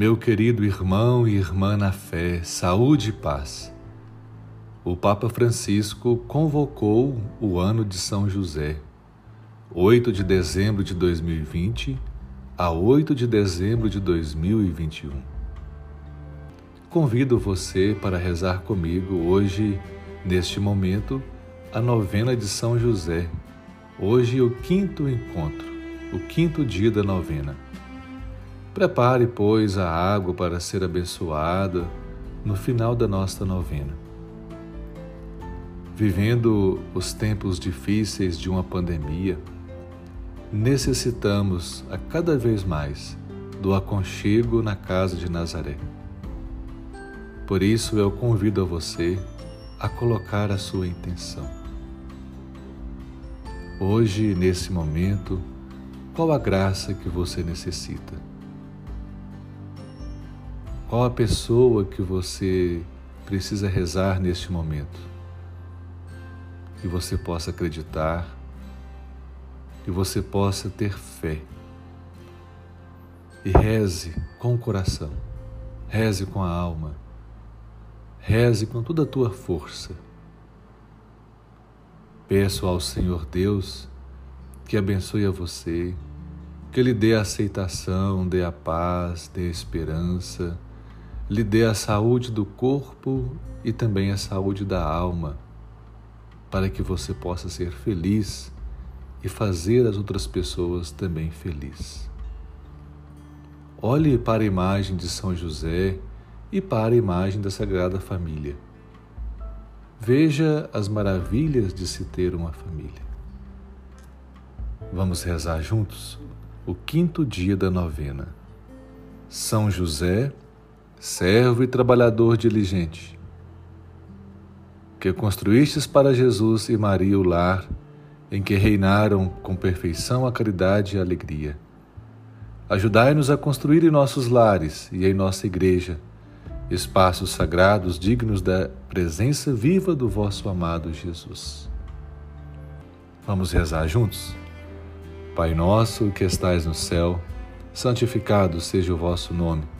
Meu querido irmão e irmã na fé, saúde e paz. O Papa Francisco convocou o ano de São José, 8 de dezembro de 2020 a 8 de dezembro de 2021. Convido você para rezar comigo hoje, neste momento, a novena de São José. Hoje, o quinto encontro, o quinto dia da novena. Prepare, pois, a água para ser abençoada no final da nossa novena. Vivendo os tempos difíceis de uma pandemia, necessitamos a cada vez mais do aconchego na casa de Nazaré. Por isso eu convido a você a colocar a sua intenção. Hoje, nesse momento, qual a graça que você necessita? Qual a pessoa que você precisa rezar neste momento? Que você possa acreditar, que você possa ter fé. E reze com o coração, reze com a alma, reze com toda a tua força. Peço ao Senhor Deus que abençoe a você, que lhe dê a aceitação, dê a paz, dê a esperança lhe dê a saúde do corpo e também a saúde da alma, para que você possa ser feliz e fazer as outras pessoas também felizes. Olhe para a imagem de São José e para a imagem da Sagrada Família. Veja as maravilhas de se ter uma família. Vamos rezar juntos o quinto dia da novena. São José, servo e trabalhador diligente, que construístes para Jesus e Maria o lar em que reinaram com perfeição a caridade e a alegria. Ajudai-nos a construir em nossos lares e em nossa igreja espaços sagrados dignos da presença viva do vosso amado Jesus. Vamos rezar juntos? Pai nosso que estais no céu, santificado seja o vosso nome.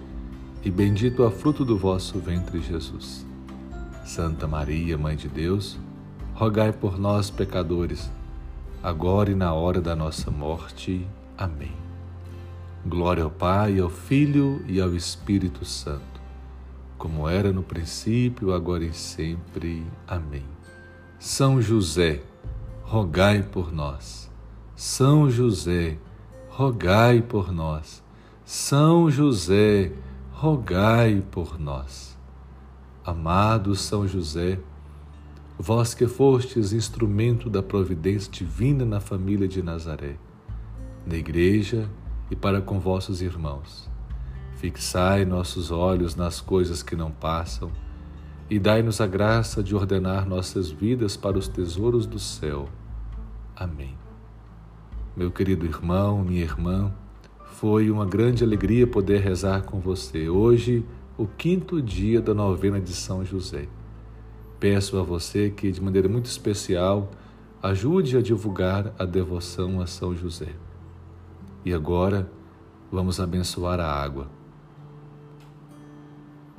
e bendito é o fruto do vosso ventre, Jesus. Santa Maria, Mãe de Deus, rogai por nós, pecadores, agora e na hora da nossa morte. Amém. Glória ao Pai, ao Filho e ao Espírito Santo, como era no princípio, agora e sempre. Amém. São José, rogai por nós. São José, rogai por nós. São José, rogai rogai por nós. Amado São José, vós que fostes instrumento da providência divina na família de Nazaré, na igreja e para com vossos irmãos, fixai nossos olhos nas coisas que não passam e dai-nos a graça de ordenar nossas vidas para os tesouros do céu. Amém. Meu querido irmão, minha irmã, foi uma grande alegria poder rezar com você. Hoje, o quinto dia da novena de São José. Peço a você que, de maneira muito especial, ajude a divulgar a devoção a São José. E agora, vamos abençoar a água.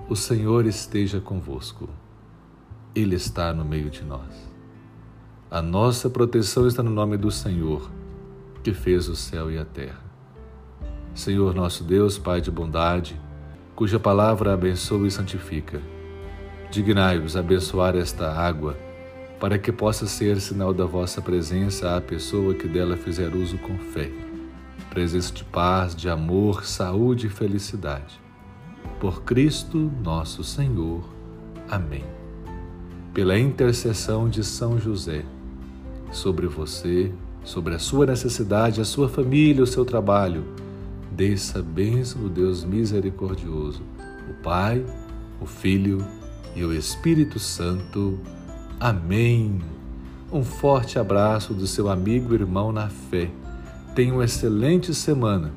O Senhor esteja convosco. Ele está no meio de nós. A nossa proteção está no nome do Senhor, que fez o céu e a terra. Senhor nosso Deus, Pai de bondade, cuja palavra abençoa e santifica, dignai-vos abençoar esta água, para que possa ser sinal da vossa presença à pessoa que dela fizer uso com fé, presença de paz, de amor, saúde e felicidade. Por Cristo nosso Senhor. Amém. Pela intercessão de São José, sobre você, sobre a sua necessidade, a sua família, o seu trabalho, desça a bênção do Deus misericordioso, o Pai, o Filho e o Espírito Santo. Amém. Um forte abraço do seu amigo e irmão na fé. Tenha uma excelente semana.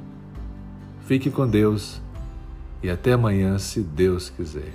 Fique com Deus e até amanhã, se Deus quiser.